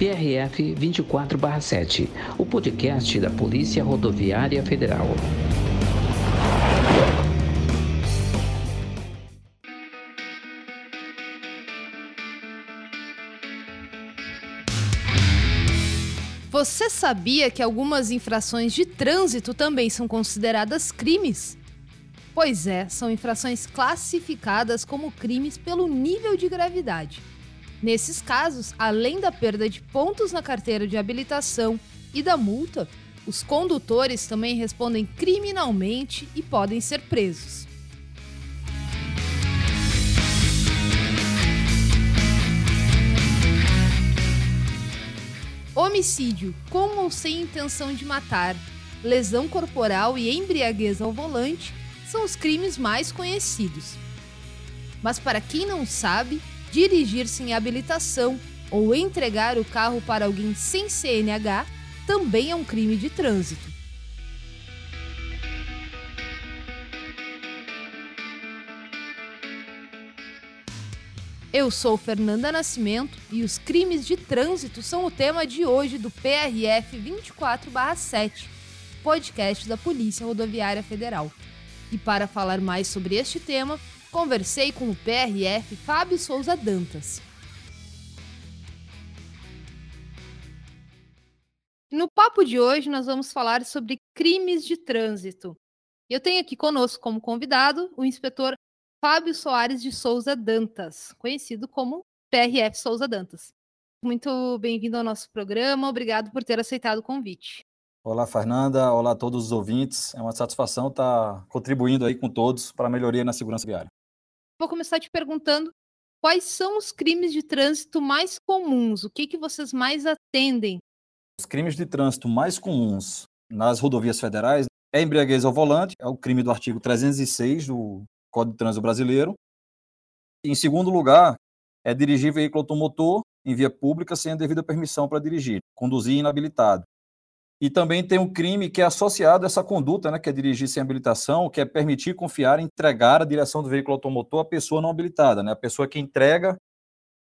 PRF 24/7, o podcast da Polícia Rodoviária Federal. Você sabia que algumas infrações de trânsito também são consideradas crimes? Pois é, são infrações classificadas como crimes pelo nível de gravidade. Nesses casos, além da perda de pontos na carteira de habilitação e da multa, os condutores também respondem criminalmente e podem ser presos. Homicídio com ou sem intenção de matar, lesão corporal e embriaguez ao volante são os crimes mais conhecidos. Mas para quem não sabe, dirigir sem habilitação ou entregar o carro para alguém sem CNH também é um crime de trânsito. Eu sou Fernanda Nascimento e os crimes de trânsito são o tema de hoje do PRF 24/7, podcast da Polícia Rodoviária Federal. E para falar mais sobre este tema, conversei com o PRF Fábio Souza Dantas. No papo de hoje, nós vamos falar sobre crimes de trânsito. Eu tenho aqui conosco como convidado o inspetor Fábio Soares de Souza Dantas, conhecido como PRF Souza Dantas. Muito bem-vindo ao nosso programa, obrigado por ter aceitado o convite. Olá, Fernanda. Olá a todos os ouvintes. É uma satisfação estar contribuindo aí com todos para a melhoria na segurança viária. Vou começar te perguntando quais são os crimes de trânsito mais comuns? O que, que vocês mais atendem? Os crimes de trânsito mais comuns nas rodovias federais é embriaguez ao volante, é o crime do artigo 306 do Código de Trânsito Brasileiro. Em segundo lugar, é dirigir veículo automotor em via pública sem a devida permissão para dirigir, conduzir inabilitado. E também tem um crime que é associado a essa conduta, né, que é dirigir sem habilitação, que é permitir confiar entregar a direção do veículo automotor à pessoa não habilitada, né, a pessoa que entrega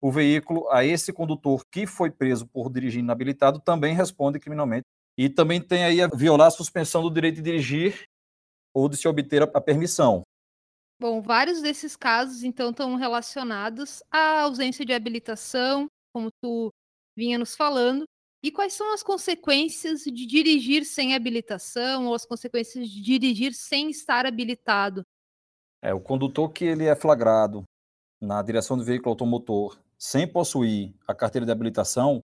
o veículo a esse condutor que foi preso por dirigir inabilitado também responde criminalmente. E também tem aí a violar a suspensão do direito de dirigir ou de se obter a permissão. Bom, vários desses casos então estão relacionados à ausência de habilitação, como tu vinha nos falando, e quais são as consequências de dirigir sem habilitação ou as consequências de dirigir sem estar habilitado? É, o condutor que ele é flagrado na direção do veículo automotor sem possuir a carteira de habilitação,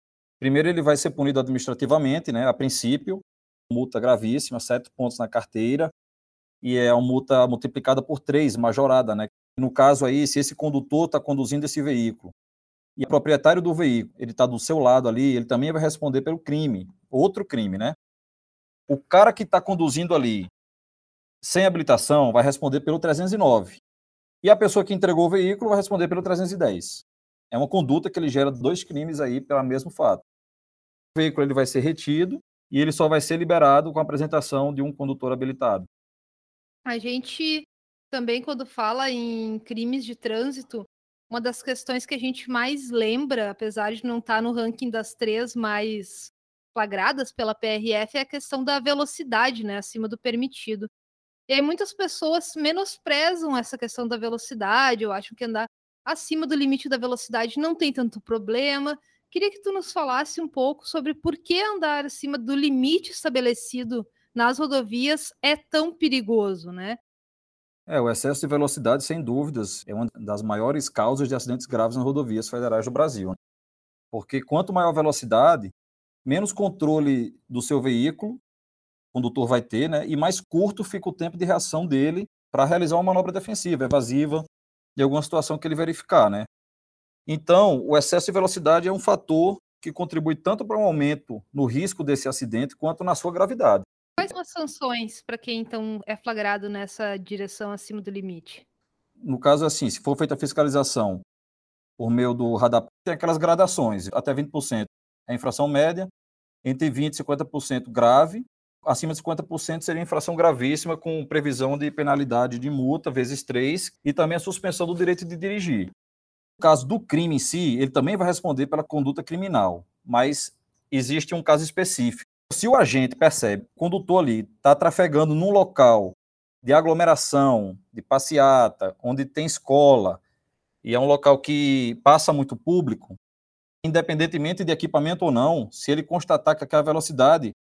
primeiro ele vai ser punido administrativamente, né, a princípio, multa gravíssima, sete pontos na carteira, e é uma multa multiplicada por três, majorada, né? No caso aí, se esse condutor está conduzindo esse veículo e o proprietário do veículo, ele está do seu lado ali, ele também vai responder pelo crime, outro crime, né? O cara que está conduzindo ali sem habilitação vai responder pelo 309. E a pessoa que entregou o veículo vai responder pelo 310. É uma conduta que ele gera dois crimes aí pelo mesmo fato. O veículo ele vai ser retido e ele só vai ser liberado com a apresentação de um condutor habilitado. A gente também, quando fala em crimes de trânsito, uma das questões que a gente mais lembra, apesar de não estar tá no ranking das três mais flagradas pela PRF, é a questão da velocidade, né, acima do permitido. E aí muitas pessoas menosprezam essa questão da velocidade, eu acho que andar acima do limite da velocidade não tem tanto problema. Queria que tu nos falasse um pouco sobre por que andar acima do limite estabelecido nas rodovias é tão perigoso, né? É, o excesso de velocidade, sem dúvidas, é uma das maiores causas de acidentes graves nas rodovias federais do Brasil. Né? Porque quanto maior a velocidade, menos controle do seu veículo o condutor vai ter, né? E mais curto fica o tempo de reação dele para realizar uma manobra defensiva, evasiva, de alguma situação que ele verificar, né? Então, o excesso de velocidade é um fator que contribui tanto para um aumento no risco desse acidente quanto na sua gravidade. Quais são as sanções para quem então é flagrado nessa direção acima do limite? No caso, assim, se for feita a fiscalização por meio do radar, tem aquelas gradações, até 20% é infração média, entre 20% e 50% grave, acima de 50% seria infração gravíssima, com previsão de penalidade de multa, vezes 3, e também a suspensão do direito de dirigir. No caso do crime em si, ele também vai responder pela conduta criminal. mas existe um caso específico. Se o agente percebe que o condutor ali está trafegando num local de aglomeração, de passeata, onde tem escola, e é um local que passa muito público, independentemente de equipamento ou não, se ele constatar que aquela velocidade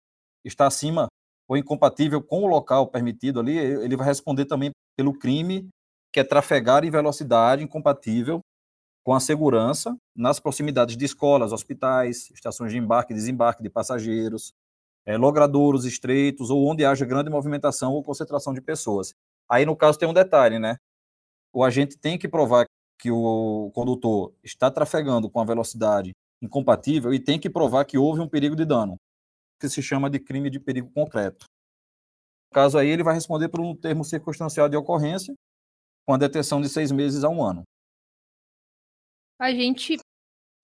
está acima ou incompatível com o local permitido ali, ele vai responder também pelo crime que é trafegar em velocidade incompatível com a segurança nas proximidades de escolas, hospitais, estações de embarque e desembarque de passageiros, é, logradouros estreitos ou onde haja grande movimentação ou concentração de pessoas. Aí, no caso, tem um detalhe, né? O agente tem que provar que o condutor está trafegando com a velocidade incompatível e tem que provar que houve um perigo de dano, que se chama de crime de perigo concreto. No caso aí, ele vai responder por um termo circunstancial de ocorrência, com a detenção de seis meses a um ano. A gente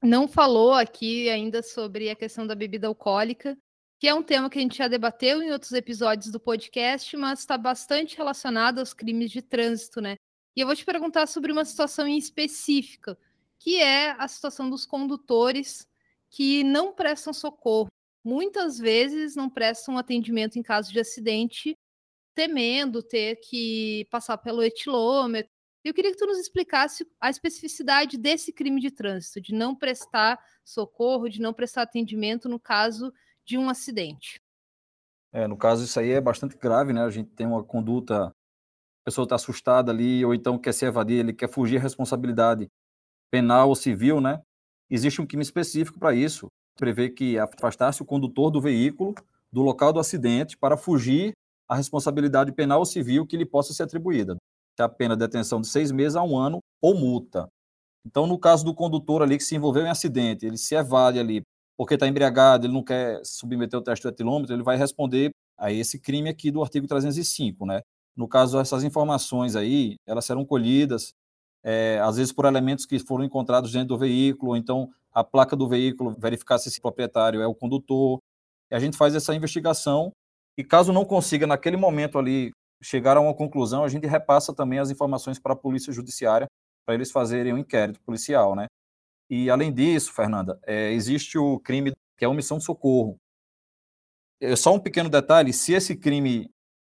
não falou aqui ainda sobre a questão da bebida alcoólica, que é um tema que a gente já debateu em outros episódios do podcast, mas está bastante relacionado aos crimes de trânsito, né? E eu vou te perguntar sobre uma situação em específica, que é a situação dos condutores que não prestam socorro. Muitas vezes não prestam atendimento em caso de acidente, temendo ter que passar pelo etilômetro, eu queria que tu nos explicasse a especificidade desse crime de trânsito, de não prestar socorro, de não prestar atendimento no caso de um acidente. É, no caso, isso aí é bastante grave, né? A gente tem uma conduta, a pessoa está assustada ali, ou então quer se evadir, ele quer fugir à responsabilidade penal ou civil, né? Existe um crime específico para isso. Prevê que afastasse o condutor do veículo do local do acidente para fugir à responsabilidade penal ou civil que lhe possa ser atribuída a pena de detenção de seis meses a um ano ou multa. Então, no caso do condutor ali que se envolveu em acidente, ele se evade ali porque está embriagado, ele não quer submeter o teste do etilômetro, ele vai responder a esse crime aqui do artigo 305, né? No caso, essas informações aí, elas serão colhidas, é, às vezes por elementos que foram encontrados dentro do veículo, ou então a placa do veículo, verificar se esse proprietário é o condutor. E a gente faz essa investigação e caso não consiga naquele momento ali chegar a uma conclusão, a gente repassa também as informações para a Polícia Judiciária, para eles fazerem um inquérito policial, né? E, além disso, Fernanda, é, existe o crime que é omissão de socorro. É só um pequeno detalhe, se esse crime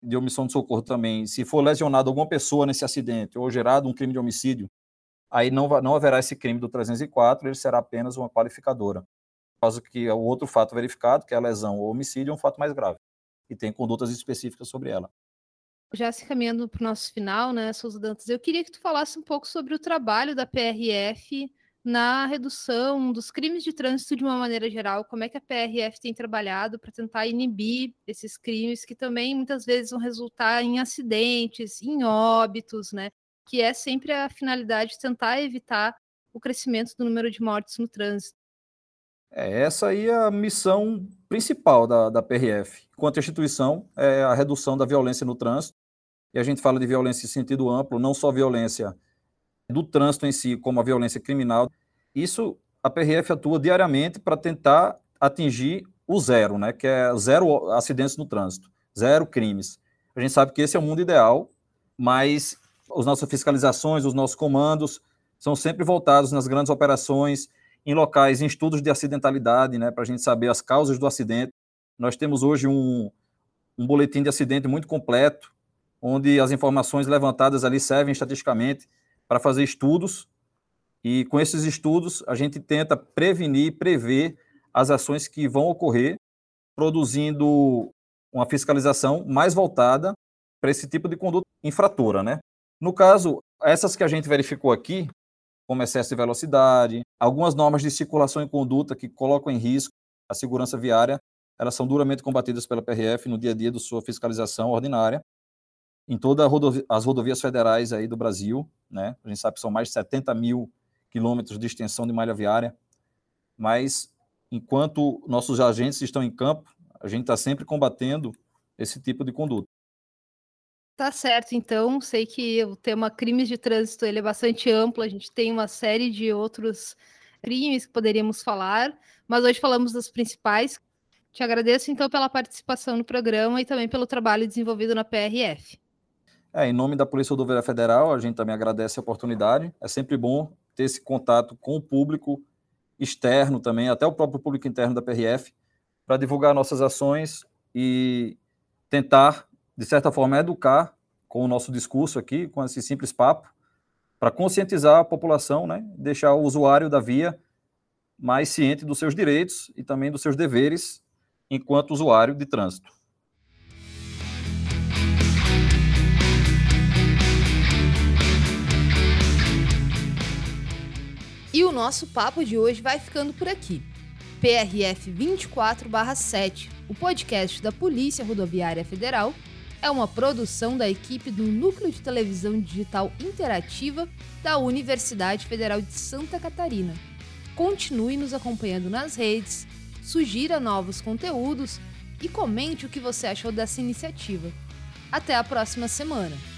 de omissão de socorro também, se for lesionado alguma pessoa nesse acidente ou gerado um crime de homicídio, aí não, não haverá esse crime do 304, ele será apenas uma qualificadora. Caso que o outro fato verificado, que é a lesão ou homicídio, é um fato mais grave e tem condutas específicas sobre ela já se caminhando para o nosso final, né, Souza Dantas, eu queria que tu falasse um pouco sobre o trabalho da PRF na redução dos crimes de trânsito de uma maneira geral, como é que a PRF tem trabalhado para tentar inibir esses crimes que também muitas vezes vão resultar em acidentes, em óbitos, né? Que é sempre a finalidade de tentar evitar o crescimento do número de mortes no trânsito. É, essa aí é a missão principal da, da PRF, enquanto instituição, é a redução da violência no trânsito e a gente fala de violência em sentido amplo, não só violência do trânsito em si, como a violência criminal. Isso a PRF atua diariamente para tentar atingir o zero, né, que é zero acidentes no trânsito, zero crimes. A gente sabe que esse é o mundo ideal, mas as nossas fiscalizações, os nossos comandos são sempre voltados nas grandes operações, em locais, em estudos de acidentalidade, né, para a gente saber as causas do acidente. Nós temos hoje um, um boletim de acidente muito completo, onde as informações levantadas ali servem estatisticamente para fazer estudos, e com esses estudos a gente tenta prevenir, prever as ações que vão ocorrer, produzindo uma fiscalização mais voltada para esse tipo de conduta infratora, né? No caso, essas que a gente verificou aqui, como excesso de velocidade, algumas normas de circulação e conduta que colocam em risco a segurança viária, elas são duramente combatidas pela PRF no dia a dia da sua fiscalização ordinária em todas rodovi as rodovias federais aí do Brasil, né? A gente sabe que são mais de 70 mil quilômetros de extensão de malha viária, mas enquanto nossos agentes estão em campo, a gente está sempre combatendo esse tipo de conduta. Tá certo, então, sei que o tema crimes de trânsito ele é bastante amplo, a gente tem uma série de outros crimes que poderíamos falar, mas hoje falamos dos principais. Te agradeço, então, pela participação no programa e também pelo trabalho desenvolvido na PRF. É, em nome da Polícia Rodoviária Federal, a gente também agradece a oportunidade. É sempre bom ter esse contato com o público externo também, até o próprio público interno da PRF, para divulgar nossas ações e tentar, de certa forma, educar com o nosso discurso aqui, com esse simples papo, para conscientizar a população, né, deixar o usuário da via mais ciente dos seus direitos e também dos seus deveres enquanto usuário de trânsito. E o nosso papo de hoje vai ficando por aqui. PRF 24/7, o podcast da Polícia Rodoviária Federal é uma produção da equipe do Núcleo de Televisão Digital Interativa da Universidade Federal de Santa Catarina. Continue nos acompanhando nas redes, sugira novos conteúdos e comente o que você achou dessa iniciativa. Até a próxima semana!